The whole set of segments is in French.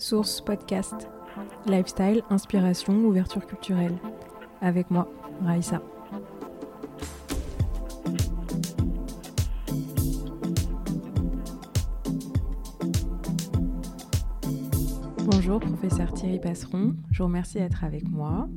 Source Podcast. Lifestyle, inspiration, ouverture culturelle. Avec moi, Raïssa. Bonjour, professeur Thierry Passeron. Je vous remercie d'être avec moi.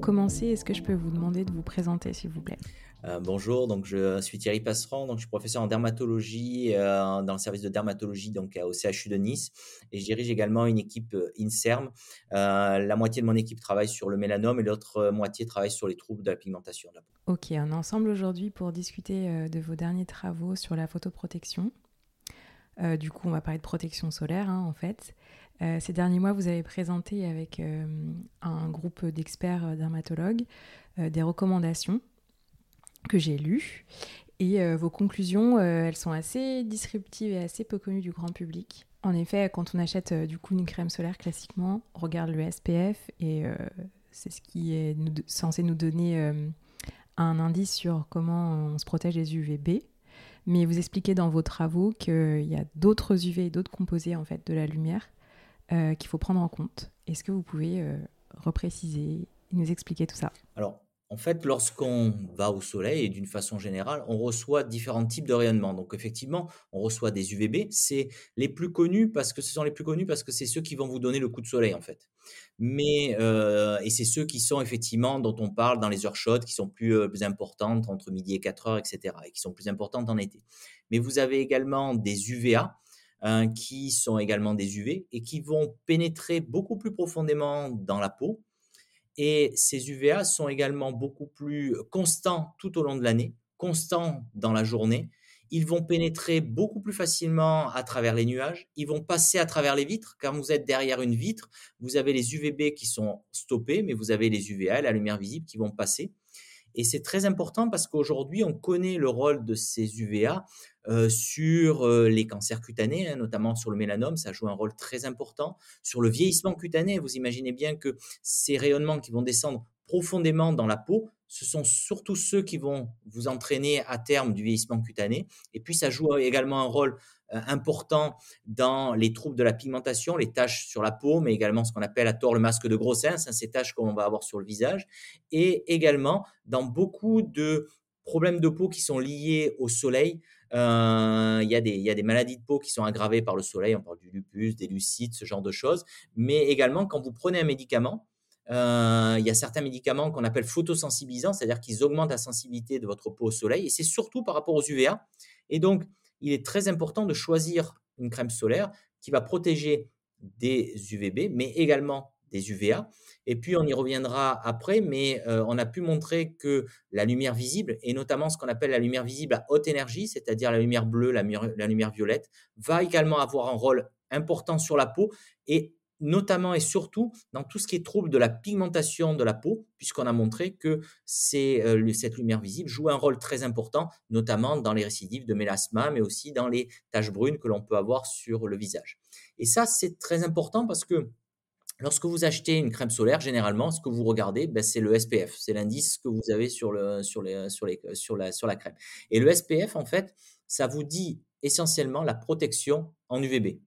Pour commencer, est-ce que je peux vous demander de vous présenter, s'il vous plaît? Euh, bonjour, donc je suis Thierry Passeron, donc je suis professeur en dermatologie euh, dans le service de dermatologie donc au CHU de Nice et je dirige également une équipe euh, INSERM. la moitié de mon équipe travaille sur le mélanome et l'autre moitié travaille sur les troubles de la pigmentation de la peau. Ok, on est ensemble aujourd'hui pour discuter de vos derniers travaux sur la photoprotection. Du coup, on va parler de protection solaire hein, en fait. ces derniers mois, vous avez présenté avec un groupe d'experts dermatologues des recommandations que j'ai lu. Et euh, vos conclusions, euh, elles sont assez disruptives et assez peu connues du grand public. En effet, quand on achète euh, du coup une crème solaire classiquement, on regarde le SPF et c'est ce qui est censé nous donner un indice sur comment on se protège des UVB. Mais vous expliquez dans vos travaux qu'il y a d'autres UV et d'autres composés en fait de la lumière qu'il faut prendre en compte. Est-ce que vous pouvez repréciser et nous expliquer tout ça? En fait, lorsqu'on va au soleil, d'une façon générale, on reçoit différents types de rayonnements. Donc, effectivement, on reçoit des UVB. C'est les plus connus parce que ce sont les plus connus parce que c'est ceux qui vont vous donner le coup de soleil, en fait. Mais, euh, et c'est ceux qui sont effectivement, dont on parle dans les heures chaudes, qui sont plus, euh, plus importantes entre midi et 4 heures, etc. et qui sont plus importantes en été. Mais vous avez également des UVA, hein, qui sont également des UV et qui vont pénétrer beaucoup plus profondément dans la peau et ces UVA sont également beaucoup plus constants tout au long de l'année, constants dans la journée. Ils vont pénétrer beaucoup plus facilement à travers les nuages. Ils vont passer à travers les vitres. Quand vous êtes derrière une vitre, vous avez les UVB qui sont stoppés, mais vous avez les UVA, la lumière visible, qui vont passer. Et c'est très important parce qu'aujourd'hui, on connaît le rôle de ces UVA euh, sur euh, les cancers cutanés, hein, notamment sur le mélanome, ça joue un rôle très important. Sur le vieillissement cutané, vous imaginez bien que ces rayonnements qui vont descendre profondément dans la peau, ce sont surtout ceux qui vont vous entraîner à terme du vieillissement cutané. Et puis, ça joue également un rôle euh, important dans les troubles de la pigmentation, les taches sur la peau, mais également ce qu'on appelle à tort le masque de grossesse, hein, ces taches qu'on va avoir sur le visage, et également dans beaucoup de problèmes de peau qui sont liés au soleil. Euh, il, y y a des maladies de peau qui sont aggravées par le soleil, on parle du lupus, des lucides, ce genre de choses, mais également quand vous prenez un médicament, euh, il y a certains médicaments qu'on appelle photosensibilisants, c'est-à-dire qu'ils augmentent la sensibilité de votre peau au soleil, et c'est surtout par rapport aux UVA. Et donc, il est très important de choisir une crème solaire qui va protéger des UVB, mais également des UVA. Et puis, on y reviendra après, mais euh, on a pu montrer que la lumière visible, et notamment ce qu'on appelle la lumière visible à haute énergie, c'est-à-dire la lumière bleue, la, la lumière violette, va également avoir un rôle important sur la peau et notamment et surtout dans tout ce qui est trouble de la pigmentation de la peau, puisqu'on a montré que euh, cette lumière visible joue un rôle très important, notamment dans les récidives de mélasma, mais aussi dans les taches brunes que l'on peut avoir sur le visage. Et ça, c'est très important parce que Lorsque vous achetez une crème solaire, généralement, ce que vous regardez, ben, c'est le SPF. C'est l'indice que vous avez sur, la crème. Et le SPF, en fait, ça vous dit essentiellement la protection en UVB.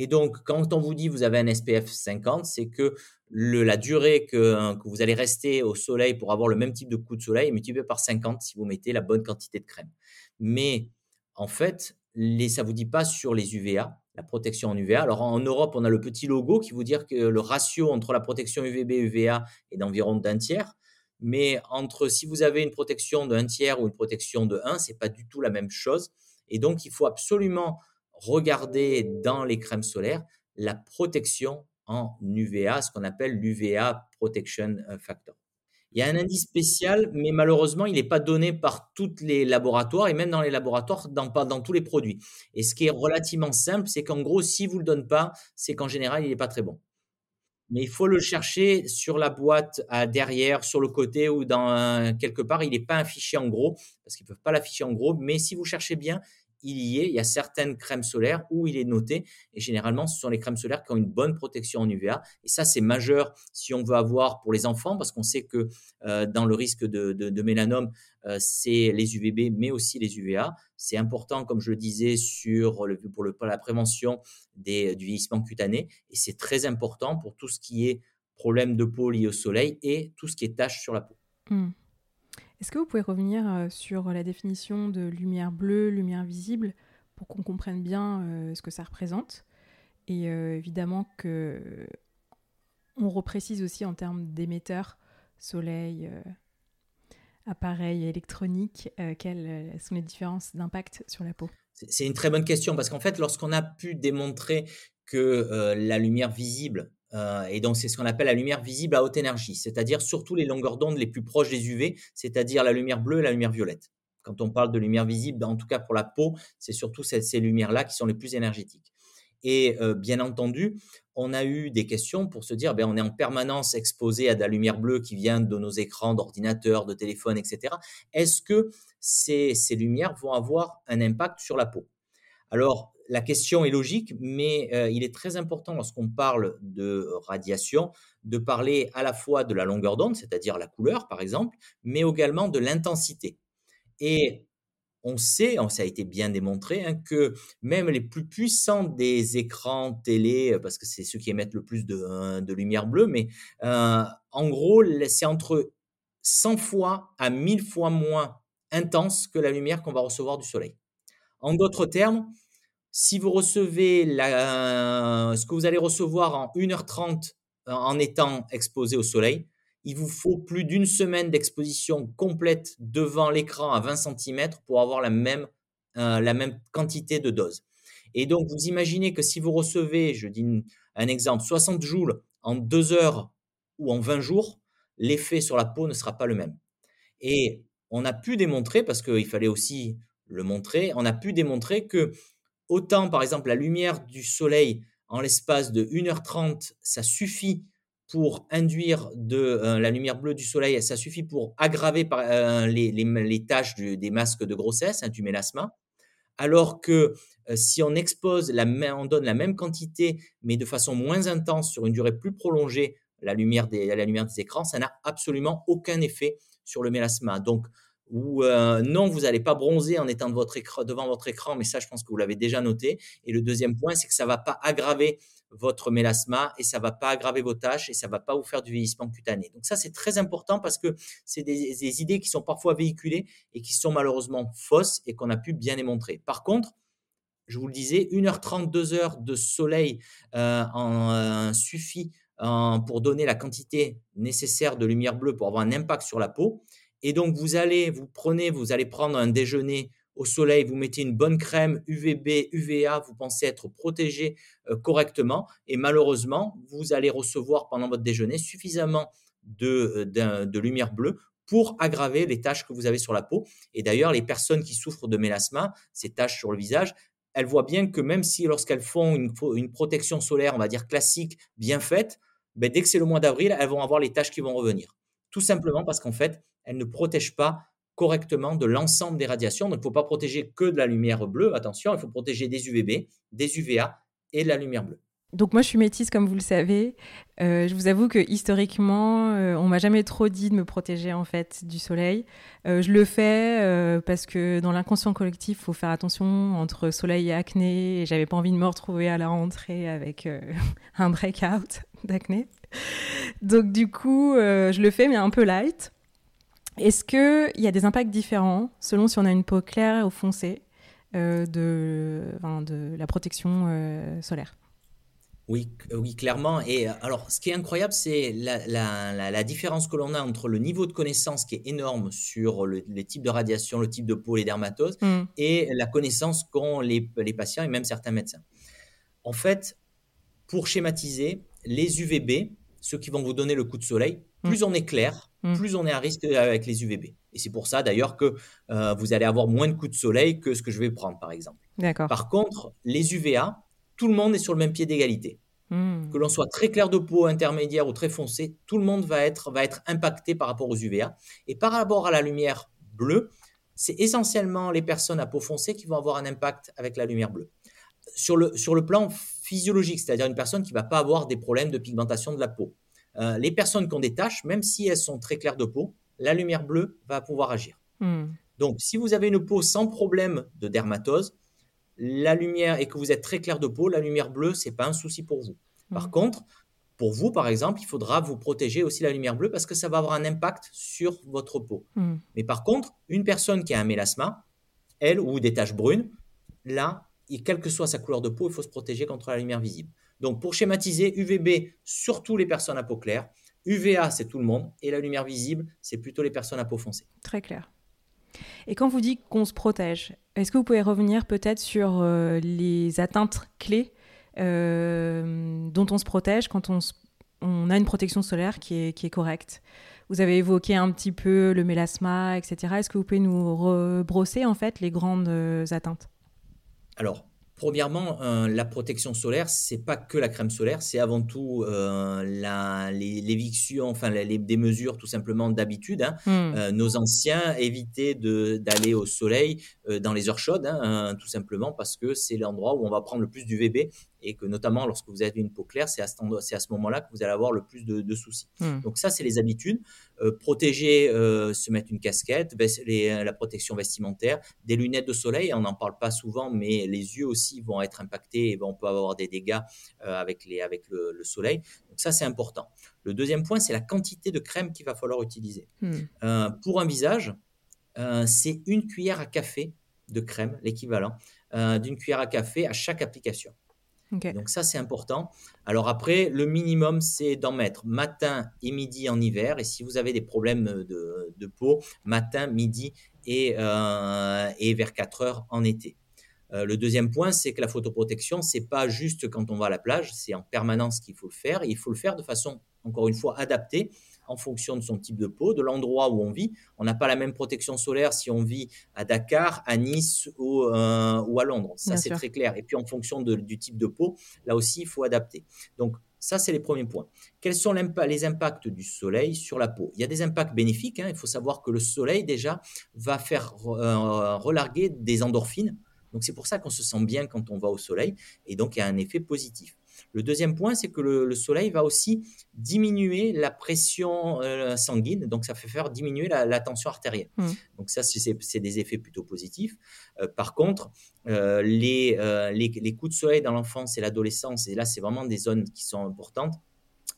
Et donc, quand on vous dit vous avez un SPF 50, c'est que la durée que, que, vous allez rester au soleil pour avoir le même type de coup de soleil est multipliée par 50 si vous mettez la bonne quantité de crème. Mais en fait, les, ça ne vous dit pas sur les UVA, la protection en UVA. Alors en Europe, on a le petit logo qui vous dit que le ratio entre la protection UVB et UVA est d'environ d'un tiers. Mais entre si vous avez une protection d'un tiers ou une protection de 1, c'est pas du tout la même chose. Et donc, il faut absolument regarder dans les crèmes solaires la protection en UVA, ce qu'on appelle l'UVA Protection euh, Factor. Il y a un indice spécial, mais malheureusement, il n'est pas donné par tous les laboratoires et même dans les laboratoires, dans, pas dans tous les produits. Et ce qui est relativement simple, c'est qu'en gros, si vous ne le donnez pas, c'est qu'en général, il n'est pas très bon. Mais il faut le chercher sur la boîte derrière, sur le côté ou dans quelque part. Il n'est pas affiché en gros parce qu'ils ne peuvent pas l'afficher en gros. Mais si vous cherchez bien, il y est. Il y a certaines crèmes solaires où il est noté. Et généralement, ce sont les crèmes solaires qui ont une bonne protection en UVA. Et ça, c'est majeur si on veut avoir pour les enfants, parce qu'on sait que euh, dans le risque de, mélanome, euh, c'est les UVB, mais aussi les UVA. C'est important, comme je le disais, sur le, pour, la prévention du vieillissement cutané. Et c'est très important pour tout ce qui est problème de peau lié au soleil et tout ce qui est taches sur la peau. Hmm. Est-ce que vous pouvez revenir euh, sur la définition de lumière bleue, lumière visible, pour qu'on comprenne bien euh, ce que ça représente? Et euh, évidemment que on reprécise aussi en termes d'émetteurs, soleil, appareil électronique, quelles sont les différences d'impact sur la peau? C'est une très bonne question parce qu'en fait, lorsqu'on a pu démontrer que la lumière visible euh, et donc, c'est ce qu'on appelle la lumière visible à haute énergie, c'est-à-dire surtout les longueurs d'onde les plus proches des UV, c'est-à-dire la lumière bleue et la lumière violette. Quand on parle de lumière visible, en tout cas pour la peau, c'est surtout ces, lumières-là qui sont les plus énergétiques. Et euh, bien entendu, on a eu des questions pour se dire, ben, on est en permanence exposé à de la lumière bleue qui vient de nos écrans d'ordinateur, de téléphone, etc. Est-ce que ces lumières vont avoir un impact sur la peau? Alors, la question est logique, mais euh, il est très important lorsqu'on parle de radiation de parler à la fois de la longueur d'onde, c'est-à-dire la couleur par exemple, mais également de l'intensité. Et on sait, ça a été bien démontré, hein, que même les plus puissants des écrans télé, euh, parce que c'est ceux qui émettent le plus de, euh, lumière bleue, mais en gros, c'est entre 100 fois à 1000 fois moins intense que la lumière qu'on va recevoir du soleil. En d'autres termes, si vous recevez ce que vous allez recevoir en 1h30 euh, en étant exposé au soleil, il vous faut plus d'une semaine d'exposition complète devant l'écran à 20 cm pour avoir la même, euh, la même quantité de dose. Et donc, vous imaginez que si vous recevez, je dis un exemple, 60 joules en 2 heures ou en 20 jours, l'effet sur la peau ne sera pas le même. Et on a pu démontrer, parce qu'il fallait aussi on a pu démontrer que Autant, par exemple, la lumière du soleil en l'espace de 1h30, ça suffit pour induire euh, la lumière bleue du soleil, ça suffit pour aggraver euh, les, les, tâches des masques de grossesse, hein, du mélasma. Alors que euh, si on expose, on donne la même quantité, mais de façon moins intense sur une durée plus prolongée, la lumière des, la lumière des écrans, ça n'a absolument aucun effet sur le mélasma. Donc, ou euh, non, vous n'allez pas bronzer en étant devant votre écran, mais ça, je pense que vous l'avez déjà noté. Et le deuxième point, c'est que ça ne va pas aggraver votre mélasma et ça ne va pas aggraver vos tâches et ça ne va pas vous faire du vieillissement cutané. Donc ça, c'est très important parce que c'est des, idées qui sont parfois véhiculées et qui sont malheureusement fausses et qu'on a pu bien démontrer. Par contre, je vous le disais, 1h30, 2 heures de soleil euh, euh, suffit pour donner la quantité nécessaire de lumière bleue pour avoir un impact sur la peau. Et donc, vous allez, vous prenez, vous allez prendre un déjeuner au soleil, vous mettez une bonne crème UVB, UVA, vous pensez être protégé euh, correctement. Et malheureusement, vous allez recevoir pendant votre déjeuner suffisamment de, euh, de lumière bleue pour aggraver les taches que vous avez sur la peau. Et d'ailleurs, les personnes qui souffrent de mélasma, ces taches sur le visage, elles voient bien que même si lorsqu'elles font une, une, protection solaire, on va dire classique, bien faite, ben dès que c'est le mois d'avril, elles vont avoir les taches qui vont revenir. Tout simplement parce qu'en fait, elle ne protège pas correctement de l'ensemble des radiations. Donc, il ne faut pas protéger que de la lumière bleue. Attention, il faut protéger des UVB, des UVA et de la lumière bleue. Donc moi je suis métisse comme vous le savez. Euh, je vous avoue que historiquement, euh, on m'a jamais trop dit de me protéger en fait du soleil. Euh, je le fais parce que dans l'inconscient collectif, il faut faire attention entre soleil et acné. Et j'avais pas envie de me retrouver à la rentrée avec un breakout d'acné. Donc du coup, je le fais mais un peu light. Est-ce qu'il y a des impacts différents selon si on a une peau claire ou foncée euh, de, de, la protection euh, solaire? Oui, oui, clairement. Et euh, alors, ce qui est incroyable, c'est la, différence que l'on a entre le niveau de connaissance qui est énorme sur les types de radiation, le type de peau, les dermatoses, mm. et la connaissance qu'ont les, les, patients et même certains médecins. En fait, pour schématiser, les UVB, ceux qui vont vous donner le coup de soleil, plus mm. on est clair, mm. plus on est à risque avec les UVB. Et c'est pour ça d'ailleurs que euh, vous allez avoir moins de coups de soleil que ce que je vais prendre, par exemple. Par contre, les UVA, tout le monde est sur le même pied d'égalité. Mm. Que l'on soit très clair de peau, intermédiaire ou très foncé, tout le monde va être, va être impacté par rapport aux UVA. Et par rapport à la lumière bleue, c'est essentiellement les personnes à peau foncée qui vont avoir un impact avec la lumière bleue. Sur le, sur le plan physiologique, c'est-à-dire une personne qui ne va pas avoir des problèmes de pigmentation de la peau. Euh, les personnes qui ont des taches, même si elles sont très claires de peau, la lumière bleue va pouvoir agir. Hmm. Donc, si vous avez une peau sans problème de dermatose, la lumière et que vous êtes très clair de peau, la lumière bleue, c'est pas un souci pour vous. Par hmm. contre, pour vous, par exemple, il faudra vous protéger aussi la lumière bleue parce que ça va avoir un impact sur votre peau. Hmm. Mais par contre, une personne qui a un mélasma, elle ou des taches brunes, là, et quelle que soit sa couleur de peau, il faut se protéger contre la lumière visible. Donc, pour schématiser, UVB, surtout les personnes à peau claire. UVA, c'est tout le monde. Et la lumière visible, c'est plutôt les personnes à peau foncée. Très clair. Et quand vous dites qu'on se protège, est-ce que vous pouvez revenir peut-être sur euh, les atteintes clés euh, dont on se protège quand on, on, a une protection solaire qui est, qui est correcte? Vous avez évoqué un petit peu le mélasma, etc. Est-ce que vous pouvez nous rebrosser en fait les grandes euh, atteintes? Alors, Premièrement, euh, la protection solaire, c'est pas que la crème solaire, c'est avant tout euh, l'éviction, enfin les, des mesures tout simplement d'habitude. Hein. Hmm. Euh, nos anciens évitaient d'aller au soleil dans les heures chaudes, hein, tout simplement parce que c'est l'endroit où on va prendre le plus d'UVB et que notamment lorsque vous avez une peau claire, c'est à ce, à ce moment-là que vous allez avoir le plus de, soucis. Hmm. Donc ça, c'est les habitudes. Euh, protéger, euh, se mettre une casquette, la protection vestimentaire, des lunettes de soleil, on n'en parle pas souvent, mais les yeux aussi vont être impactés et on peut avoir des dégâts euh, avec, les, avec le, soleil. Donc ça, c'est important. Le deuxième point, c'est la quantité de crème qu'il va falloir utiliser. Hmm. pour un visage, c'est une cuillère à café de crème, l'équivalent d'une cuillère à café à chaque application. Donc ça, c'est important. Alors après, le minimum, c'est d'en mettre matin et midi en hiver. Et si vous avez des problèmes de, peau, matin, midi et, euh, et vers 4 heures en été. Euh, le deuxième point, c'est que la photoprotection, c'est pas juste quand on va à la plage, c'est en permanence qu'il faut le faire. il faut le faire de façon, encore une fois, adaptée en fonction de son type de peau, de l'endroit où on vit. On n'a pas la même protection solaire si on vit à Dakar, à Nice ou, euh, ou à Londres. Ça, c'est très clair. Et puis, en fonction du type de peau, là aussi, il faut adapter. Donc, ça, c'est les premiers points. Quels sont les impacts du soleil sur la peau? Il y a des impacts bénéfiques. Hein. Il faut savoir que le soleil, déjà, va faire euh, relarguer des endorphines. Donc, c'est pour ça qu'on se sent bien quand on va au soleil. Et donc, il y a un effet positif. Le deuxième point, c'est que le, soleil va aussi diminuer la pression euh, sanguine, donc ça fait faire diminuer la, tension artérielle. Mmh. Donc ça, c'est des effets plutôt positifs. Euh, par contre, euh, les, les, coups de soleil dans l'enfance et l'adolescence, et là, c'est vraiment des zones qui sont importantes,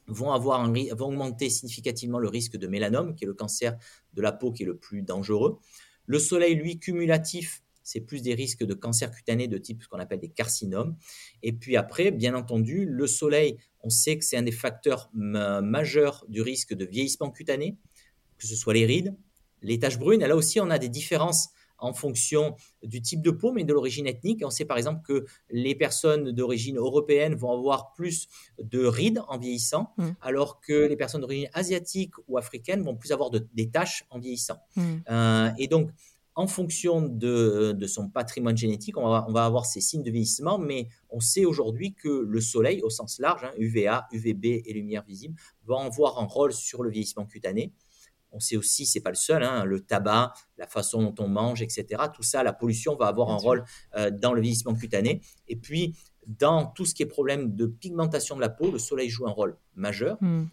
vont, avoir vont augmenter significativement le risque de mélanome, qui est le cancer de la peau qui est le plus dangereux. Le soleil, lui, cumulatif, c'est plus des risques de cancer cutané de type ce qu'on appelle des carcinomes. Et puis après, bien entendu, le soleil, on sait que c'est un des facteurs majeurs du risque de vieillissement cutané, que ce soit les rides, les taches brunes. là aussi, on a des différences en fonction du type de peau, mais de l'origine ethnique. On sait par exemple que les personnes d'origine européenne vont avoir plus de rides en vieillissant, mmh. alors que les personnes d'origine asiatique ou africaine vont plus avoir des taches en vieillissant. Mmh. Euh, et donc, en fonction de, son patrimoine génétique, on va, avoir ces signes de vieillissement, mais on sait aujourd'hui que le soleil, au sens large, UVA, UVB et lumière visible, va avoir un rôle sur le vieillissement cutané. On sait aussi, c'est pas le seul, hein, le tabac, la façon dont on mange, etc. Tout ça, la pollution va avoir un rôle euh, dans le vieillissement cutané. Et puis, dans tout ce qui est problème de pigmentation de la peau, le soleil joue un rôle majeur. Hmm.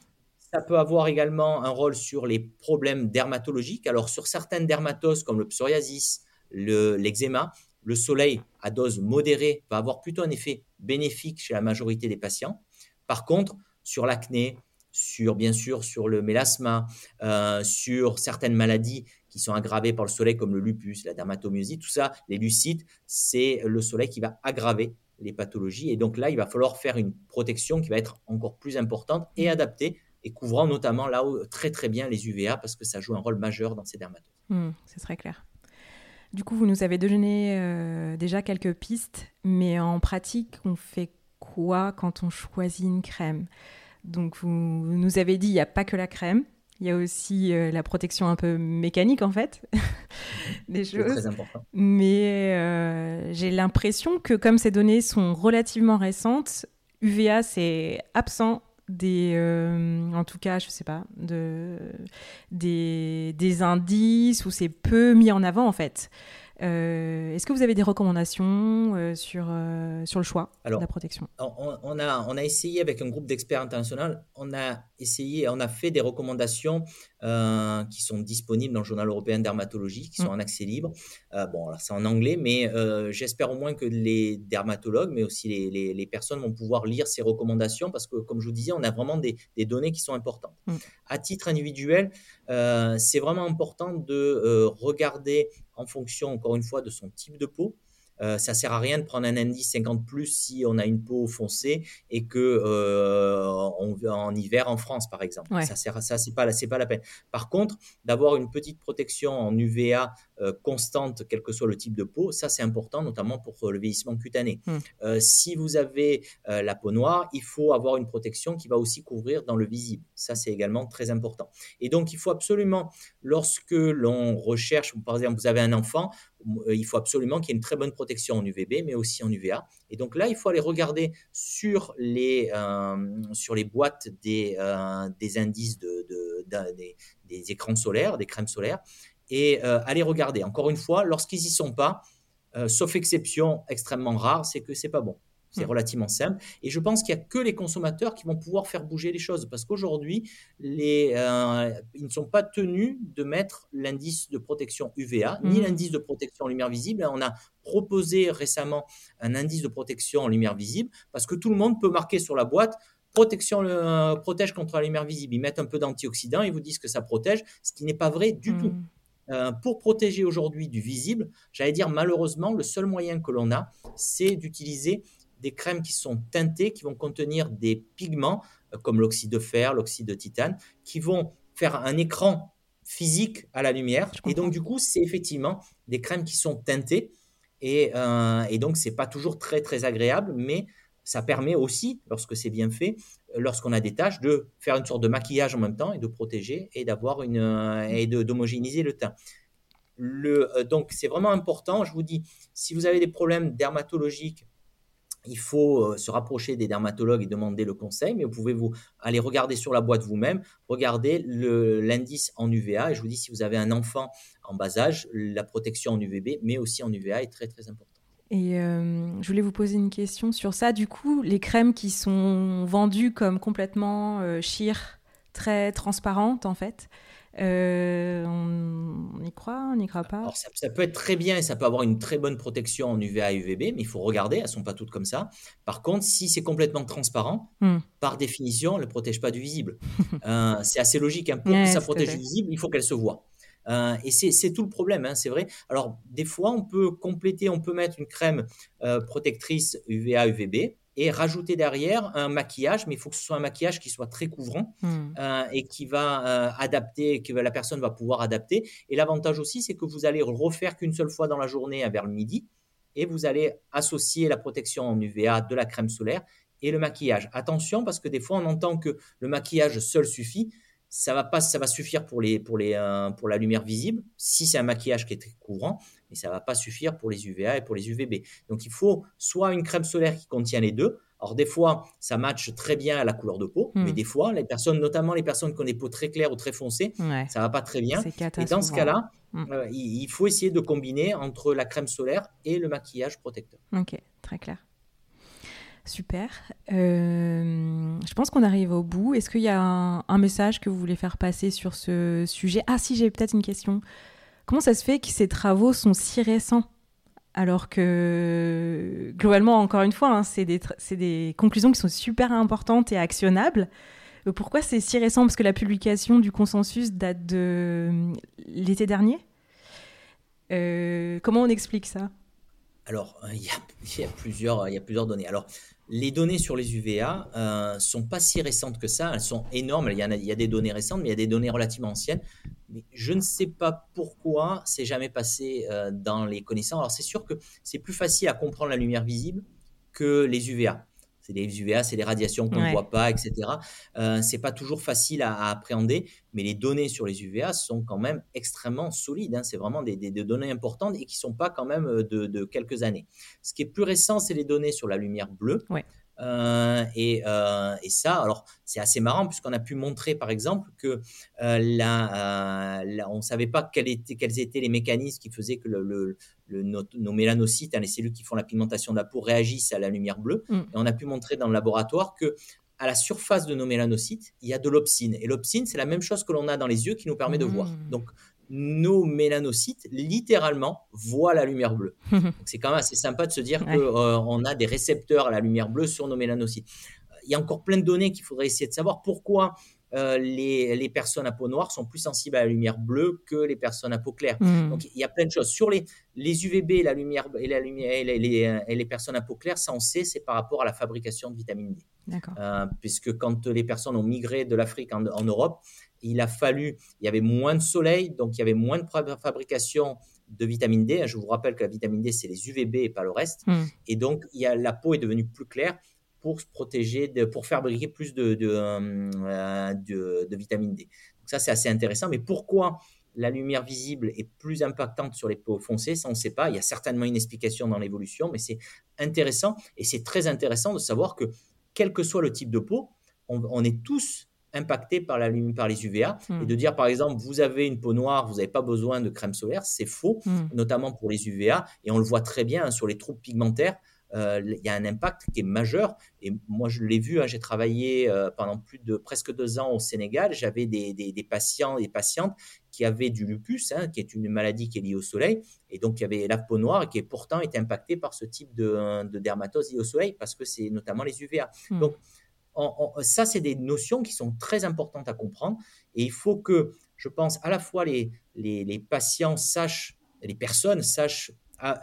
Ça peut avoir également un rôle sur les problèmes dermatologiques. Alors, sur certaines dermatoses comme le psoriasis, l'eczéma, le, soleil à dose modérée va avoir plutôt un effet bénéfique chez la majorité des patients. Par contre, sur l'acné, sur bien sûr sur le mélasma, euh, sur certaines maladies qui sont aggravées par le soleil comme le lupus, la dermatomyositis, tout ça, les lucides, c'est le soleil qui va aggraver les pathologies. Et donc là, il va falloir faire une protection qui va être encore plus importante et adaptée et couvrant notamment là où, très très bien les UVA parce que ça joue un rôle majeur dans ces dermatoses. Hmm, c'est très clair. Du coup, vous nous avez donné euh, déjà quelques pistes, mais en pratique, on fait quoi quand on choisit une crème? Donc, vous nous avez dit, il n'y a pas que la crème, il y a aussi euh, la protection un peu mécanique, en fait, des choses. Très important. Mais euh, j'ai l'impression que comme ces données sont relativement récentes, UVA, c'est absent des, en tout cas, je sais pas, de, des, des indices où c'est peu mis en avant en fait. Euh, est-ce que vous avez des recommandations euh, sur, euh, sur le choix de la protection? on, a, on a essayé avec un groupe d'experts internationaux, on a essayé, on a fait des recommandations qui sont disponibles dans le Journal européen de dermatologie, qui sont mm. en accès libre. bon, alors c'est en anglais, mais j'espère au moins que les dermatologues, mais aussi les, les, personnes vont pouvoir lire ces recommandations parce que, comme je vous disais, on a vraiment des, des données qui sont importantes. Mm. À titre individuel, c'est vraiment important de regarder en fonction, encore une fois, de son type de peau. Euh, ça sert à rien de prendre un indice 50 plus si on a une peau foncée et que euh, on en hiver en France par exemple. Ça sert ça c'est pas c'est pas la peine. Par contre, d'avoir une petite protection en UVA constante quel que soit le type de peau, ça c'est important notamment pour le vieillissement cutané. Hmm. Euh, si vous avez la peau noire, il faut avoir une protection qui va aussi couvrir dans le visible. Ça c'est également très important. Et donc il faut absolument lorsque l'on recherche par exemple vous avez un enfant, euh, il faut absolument qu'il y ait une très bonne protection en UVB, mais aussi en UVA. Et donc là, il faut aller regarder sur les, euh, sur les boîtes des, euh, des indices de, des, écrans solaires, des crèmes solaires, et aller regarder. Encore une fois, lorsqu'ils n'y sont pas, sauf exception extrêmement rare, c'est que c'est pas bon. C'est mmh. relativement simple. Et je pense qu'il n'y a que les consommateurs qui vont pouvoir faire bouger les choses. Parce qu'aujourd'hui, euh, ils ne sont pas tenus de mettre l'indice de protection UVA, ni mmh. l'indice de protection en lumière visible. On a proposé récemment un indice de protection en lumière visible parce que tout le monde peut marquer sur la boîte protection euh, protège contre la lumière visible. Ils mettent un peu d'antioxydants, ils vous disent que ça protège, ce qui n'est pas vrai du tout. Euh, pour protéger aujourd'hui du visible, j'allais dire malheureusement, le seul moyen que l'on a, c'est d'utiliser des crèmes qui sont teintées, qui vont contenir des pigments euh, comme l'oxyde de fer, l'oxyde de titane, qui vont faire un écran physique à la lumière. Et donc, du coup, c'est effectivement des crèmes qui sont teintées. Et, euh, et donc, c'est pas toujours très, très agréable, mais ça permet aussi, lorsque c'est bien fait, lorsqu'on a des tâches, de faire une sorte de maquillage en même temps et de protéger et d'avoir une euh, et d'homogénéiser le teint. Le, donc, c'est vraiment important. Je vous dis, si vous avez des problèmes dermatologiques il faut euh, se rapprocher des dermatologues et demander le conseil, mais vous pouvez vous aller regarder sur la boîte vous-même, regarder l'indice en UVA. Et je vous dis, si vous avez un enfant en bas âge, la protection en UVB, mais aussi en UVA est très très importante. Et euh, je voulais vous poser une question sur ça. Du coup, les crèmes qui sont vendues comme complètement euh, très transparentes en fait, euh, on y croit, on n'y croit pas? Ça, peut être très bien et ça peut avoir une très bonne protection en UVA et UVB, mais il faut regarder, elles ne sont pas toutes comme ça. Par contre, si c'est complètement transparent, hmm. par définition, elle ne protège pas du visible. Euh, c'est assez logique. Hein. Pour que ça protège du visible, il faut qu'elle se voit. Euh, et c'est tout le problème, hein, c'est vrai. Alors, des fois, on peut compléter, on peut mettre une crème protectrice UVA, UVB et rajouter derrière un maquillage, mais il faut que ce soit un maquillage qui soit très couvrant hmm. euh, et qui va euh, adapter, que la personne va pouvoir adapter. Et l'avantage aussi, c'est que vous allez refaire qu'une seule fois dans la journée vers le midi et vous allez associer la protection en UVA de la crème solaire et le maquillage. Attention parce que des fois on entend que le maquillage seul suffit ça va pas, ça va suffire pour les, pour les, euh, pour la lumière visible si c'est un maquillage qui est très couvrant, mais ça va pas suffire pour les UVA et pour les UVB. Donc il faut soit une crème solaire qui contient les deux. Alors des fois, ça matche très bien à la couleur de peau, mais hmm. des fois, les personnes, notamment les personnes qui ont des peaux très claires ou très foncées, ça va pas très bien. Et dans ce cas-là, hmm. euh, il faut essayer de combiner entre la crème solaire et le maquillage protecteur. Ok, très clair. Super. Euh, je pense qu'on arrive au bout. Est-ce qu'il y a un, message que vous voulez faire passer sur ce sujet? Ah si, j'ai peut-être une question. Comment ça se fait que ces travaux sont si récents? Alors que globalement, encore une fois, hein, c'est des, conclusions qui sont super importantes et actionnables. Euh, pourquoi c'est si récent? Parce que la publication du consensus date de l'été dernier. Euh, comment on explique ça? Alors, il y, a, plusieurs, il y a plusieurs données. Alors, les données sur les UVA euh, sont pas si récentes que ça. Elles sont énormes. Il y, a, il y, a, des données récentes, mais il y a des données relativement anciennes. Mais je ne sais pas pourquoi c'est jamais passé euh, dans les connaissances. Alors c'est sûr que c'est plus facile à comprendre la lumière visible que les UVA c'est les UVA, c'est les radiations qu'on ne voit pas, etc. Euh, c'est pas toujours facile à, appréhender, mais les données sur les UVA sont quand même extrêmement solides. Hein. C'est vraiment des, données importantes et qui sont pas quand même euh, de, quelques années. Ce qui est plus récent, c'est les données sur la lumière bleue. Et, et, ça, alors c'est assez marrant puisqu'on a pu montrer par exemple que là, on ne savait pas quels étaient, quels étaient les mécanismes qui faisaient que le, le, nos, mélanocytes, hein, les cellules qui font la pigmentation de la peau, réagissent à la lumière bleue. Mm. Et on a pu montrer dans le laboratoire que à la surface de nos mélanocytes, il y a de l'opsine. Et l'opsine, c'est la même chose que l'on a dans les yeux qui nous permet de mm. voir. Donc, nos mélanocytes, littéralement, voient la lumière bleue. c'est quand même assez sympa de se dire qu'on euh, a des récepteurs à la lumière bleue sur nos mélanocytes. Il y a encore plein de données qu'il faudrait essayer de savoir. Pourquoi euh, les, personnes à peau noire sont plus sensibles à la lumière bleue que les personnes à peau claire. Hmm. Donc il y a plein de choses. Sur les, les UVB, la lumière, et, la lumière et, les, et les personnes à peau claire, ça on sait, c'est par rapport à la fabrication de vitamine D. Euh, puisque quand les personnes ont migré de l'Afrique en, Europe, il a fallu, il y avait moins de soleil, donc il y avait moins de fabrication de vitamine D. Je vous rappelle que la vitamine D, c'est les UVB et pas le reste. Hmm. Et donc, il y a, la peau est devenue plus claire pour se protéger, de, pour fabriquer plus de, de, euh, de, vitamine D. Donc ça, c'est assez intéressant. Mais pourquoi la lumière visible est plus impactante sur les peaux foncées, ça on ne sait pas. Il y a certainement une explication dans l'évolution, mais c'est intéressant et c'est très intéressant de savoir que quel que soit le type de peau, on, est tous impactés par, la, par les UVA. Et hmm. de dire, par exemple, vous avez une peau noire, vous n'avez pas besoin de crème solaire, c'est faux, hmm. notamment pour les UVA. Et on le voit très bien hein, sur les troubles pigmentaires. Euh, il y a un impact qui est majeur. Et moi, je l'ai vu, hein, j'ai travaillé euh, pendant plus de presque deux ans au Sénégal. J'avais des, des, patients et patientes qui avaient du lupus, hein, qui est une maladie qui est liée au soleil, et donc il y avait la peau noire et qui est pourtant été impactée par ce type de, de dermatose liée au soleil, parce que c'est notamment les UVA. Hmm. Donc, ça, c'est des notions qui sont très importantes à comprendre. Et il faut que, je pense, à la fois les, les, les patients sachent, les personnes sachent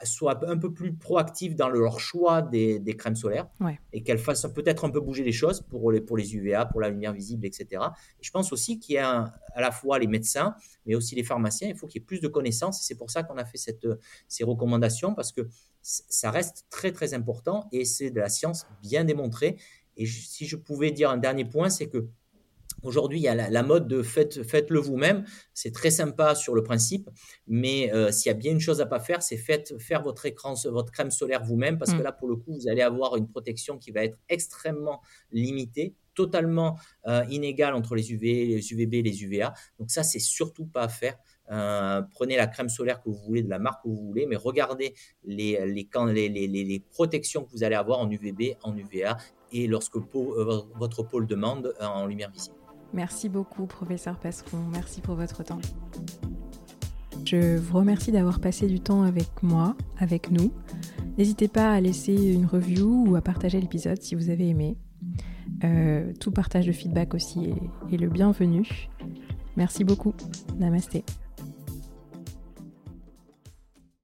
soient un peu plus proactives dans leur choix des, crèmes solaires et qu'elles fassent peut-être un peu bouger les choses pour les, pour les UVA, pour la lumière visible, etc. Et je pense aussi qu'il y a à la fois les médecins, mais aussi les pharmaciens, il faut qu'il y ait plus de connaissances. Et c'est pour ça qu'on a fait cette, ces recommandations parce que ça reste très, très important et c'est de la science bien démontrée. Et si je pouvais dire un dernier point, c'est que Aujourd'hui, il y a la, mode de faites, faites-le vous-même. C'est très sympa sur le principe, mais euh, s'il y a bien une chose à pas faire, c'est faites faire votre écran, votre crème solaire vous-même, parce que mm. là, pour le coup, vous allez avoir une protection qui va être extrêmement limitée, totalement euh, inégale entre les UV, les UVB et les UVA. Donc ça, c'est surtout pas à faire. Euh, prenez la crème solaire que vous voulez, de la marque que vous voulez, mais regardez les, les, les, les protections que vous allez avoir en UVB, en UVA, et lorsque votre peau le demande, en lumière visible. Merci beaucoup, professeur Passeron. Merci pour votre temps. Je vous remercie d'avoir passé du temps avec moi, avec nous. N'hésitez pas à laisser une review ou à partager l'épisode si vous avez aimé. Euh, tout partage de feedback aussi est, est le bienvenu. Merci beaucoup. Namasté.